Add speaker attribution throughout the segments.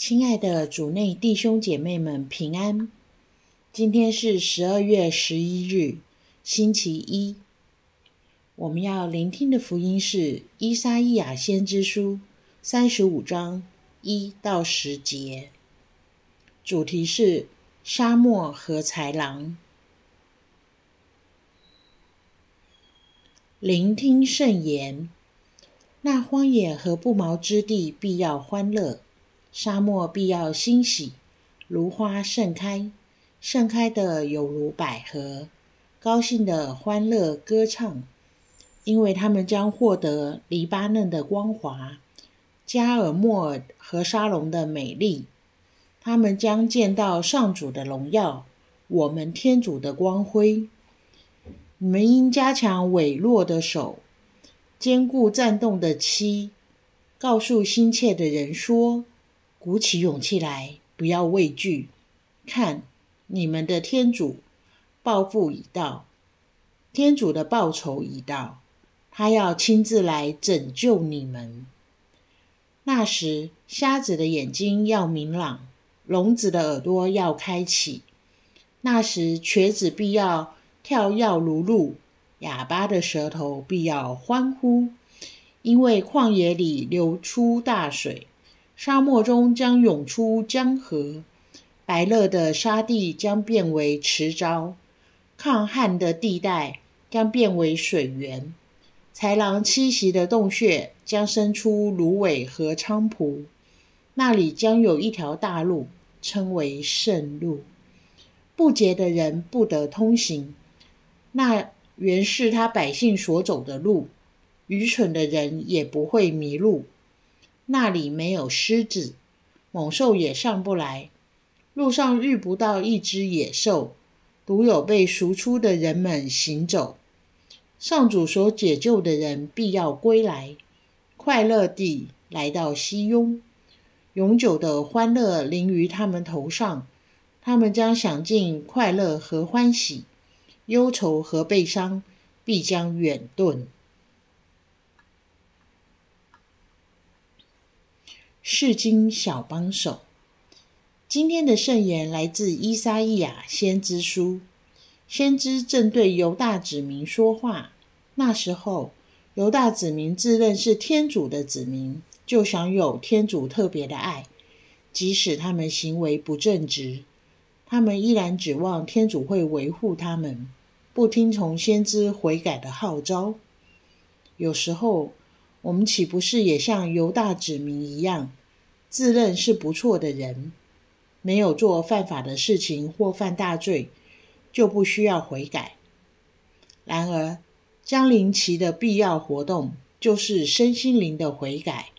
Speaker 1: 亲爱的主内弟兄姐妹们，平安！今天是十二月十一日，星期一。我们要聆听的福音是《依撒意亚先知书》三十五章一到十节，主题是沙漠和豺狼。聆听圣言，那荒野和不毛之地必要欢乐。沙漠必要欣喜，如花盛开，盛开的有如百合，高兴的欢乐歌唱，因为他们将获得黎巴嫩的光华，加尔默尔和沙龙的美丽。他们将见到上主的荣耀，我们天主的光辉。你们应加强委弱的手，坚固战动的膝，告诉心切的人说。鼓起勇气来，不要畏惧。看，你们的天主报复已到，天主的报酬已到，他要亲自来拯救你们。那时，瞎子的眼睛要明朗，聋子的耳朵要开启。那时，瘸子必要跳跃如鹿，哑巴的舌头必要欢呼，因为旷野里流出大水。沙漠中将涌出江河，白热的沙地将变为池沼，抗旱的地带将变为水源，豺狼栖息的洞穴将生出芦苇和菖蒲，那里将有一条大路，称为圣路，不洁的人不得通行，那原是他百姓所走的路，愚蠢的人也不会迷路。那里没有狮子，猛兽也上不来，路上遇不到一只野兽，独有被赎出的人们行走。上主所解救的人必要归来，快乐地来到西雍，永久的欢乐临于他们头上，他们将享尽快乐和欢喜，忧愁和悲伤必将远遁。世经小帮手，今天的圣言来自伊撒意亚先知书。先知正对犹大子民说话。那时候，犹大子民自认是天主的子民，就享有天主特别的爱，即使他们行为不正直，他们依然指望天主会维护他们，不听从先知悔改的号召。有时候，我们岂不是也像犹大子民一样？自认是不错的人，没有做犯法的事情或犯大罪，就不需要悔改。然而，江临奇的必要活动就是身心灵的悔改，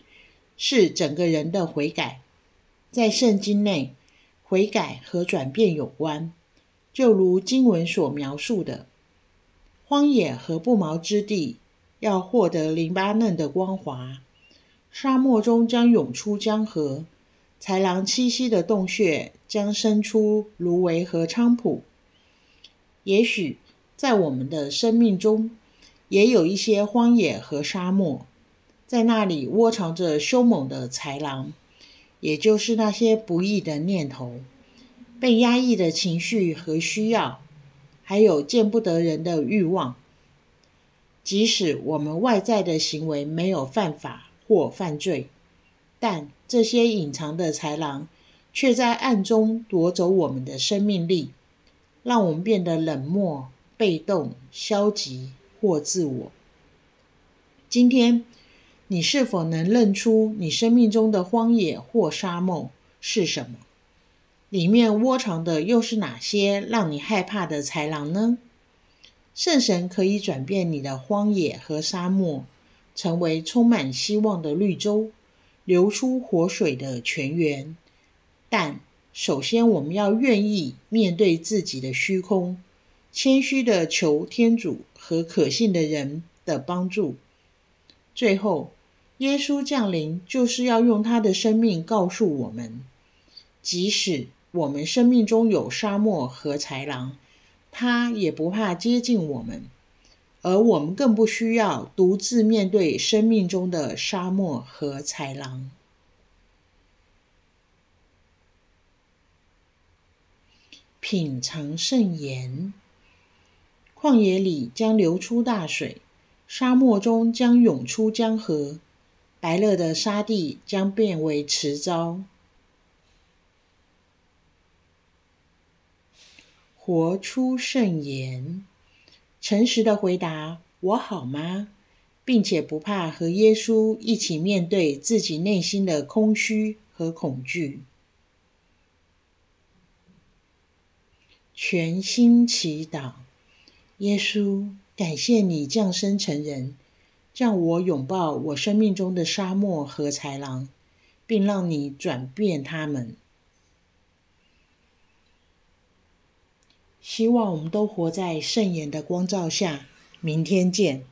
Speaker 1: 是整个人的悔改。在圣经内，悔改和转变有关，就如经文所描述的：荒野和不毛之地要获得黎巴嫩的光华。沙漠中将涌出江河，豺狼栖息的洞穴将生出芦苇和菖蒲。也许在我们的生命中，也有一些荒野和沙漠，在那里窝藏着凶猛的豺狼，也就是那些不义的念头、被压抑的情绪和需要，还有见不得人的欲望。即使我们外在的行为没有犯法，或犯罪，但这些隐藏的豺狼却在暗中夺走我们的生命力，让我们变得冷漠、被动、消极或自我。今天，你是否能认出你生命中的荒野或沙漠是什么？里面窝藏的又是哪些让你害怕的豺狼呢？圣神可以转变你的荒野和沙漠。成为充满希望的绿洲，流出活水的泉源。但首先，我们要愿意面对自己的虚空，谦虚的求天主和可信的人的帮助。最后，耶稣降临就是要用他的生命告诉我们：即使我们生命中有沙漠和豺狼，他也不怕接近我们。而我们更不需要独自面对生命中的沙漠和豺狼。品尝圣言，旷野里将流出大水，沙漠中将涌出江河，白热的沙地将变为池沼。活出圣言。诚实的回答：“我好吗？”并且不怕和耶稣一起面对自己内心的空虚和恐惧。全心祈祷，耶稣，感谢你降生成人，让我拥抱我生命中的沙漠和豺狼，并让你转变他们。希望我们都活在圣言的光照下。明天见。